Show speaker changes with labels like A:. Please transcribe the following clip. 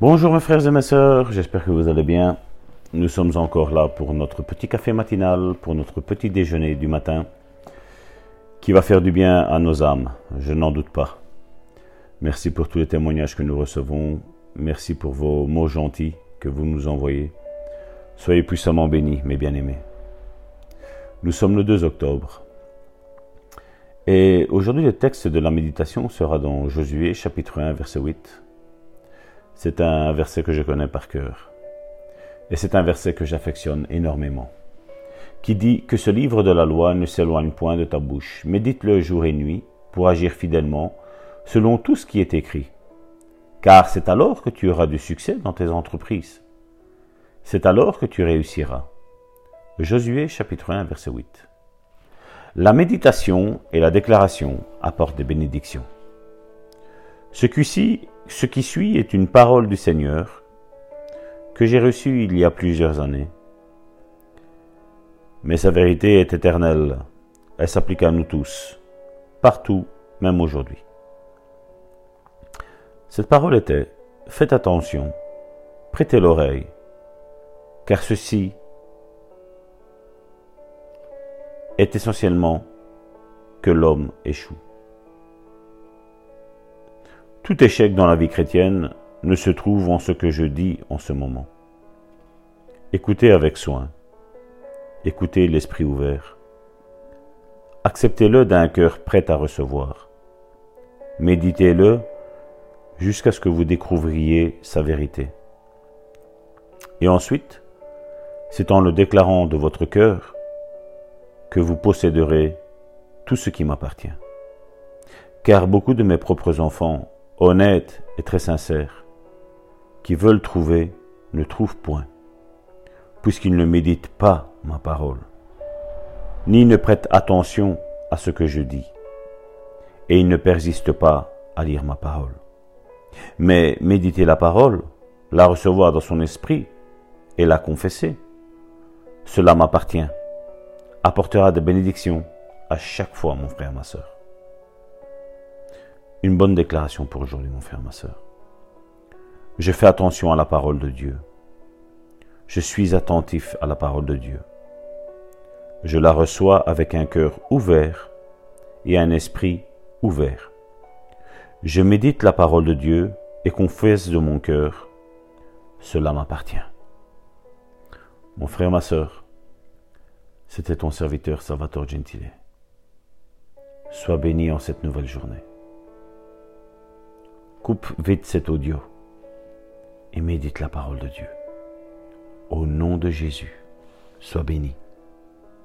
A: Bonjour mes frères et mes sœurs, j'espère que vous allez bien. Nous sommes encore là pour notre petit café matinal, pour notre petit déjeuner du matin, qui va faire du bien à nos âmes, je n'en doute pas. Merci pour tous les témoignages que nous recevons, merci pour vos mots gentils que vous nous envoyez. Soyez puissamment bénis, mes bien-aimés. Nous sommes le 2 octobre. Et aujourd'hui, le texte de la méditation sera dans Josué chapitre 1, verset 8. C'est un verset que je connais par cœur. Et c'est un verset que j'affectionne énormément. Qui dit que ce livre de la loi ne s'éloigne point de ta bouche. Médite-le jour et nuit pour agir fidèlement selon tout ce qui est écrit. Car c'est alors que tu auras du succès dans tes entreprises. C'est alors que tu réussiras. Josué chapitre 1 verset 8. La méditation et la déclaration apportent des bénédictions. Ce qui, suit est une parole du Seigneur que j'ai reçue il y a plusieurs années. Mais sa vérité est éternelle. Elle s'applique à nous tous, partout, même aujourd'hui. Cette parole était Faites attention, prêtez l'oreille, car ceci est essentiellement que l'homme échoue. Tout échec dans la vie chrétienne ne se trouve en ce que je dis en ce moment. Écoutez avec soin. Écoutez l'esprit ouvert. Acceptez-le d'un cœur prêt à recevoir. Méditez-le jusqu'à ce que vous découvriez sa vérité. Et ensuite, c'est en le déclarant de votre cœur que vous posséderez tout ce qui m'appartient. Car beaucoup de mes propres enfants, honnêtes et très sincères, qui veulent trouver, ne trouvent point, puisqu'ils ne méditent pas ma parole, ni ne prêtent attention à ce que je dis, et ils ne persistent pas à lire ma parole. Mais méditer la parole, la recevoir dans son esprit et la confesser, cela m'appartient apportera des bénédictions à chaque fois, mon frère, ma soeur. Une bonne déclaration pour aujourd'hui, mon frère, ma soeur. Je fais attention à la parole de Dieu. Je suis attentif à la parole de Dieu. Je la reçois avec un cœur ouvert et un esprit ouvert. Je médite la parole de Dieu et confesse de mon cœur, cela m'appartient. Mon frère, ma soeur, c'était ton serviteur Salvatore Gentile. Sois béni en cette nouvelle journée. Coupe vite cet audio et médite la parole de Dieu. Au nom de Jésus, sois béni.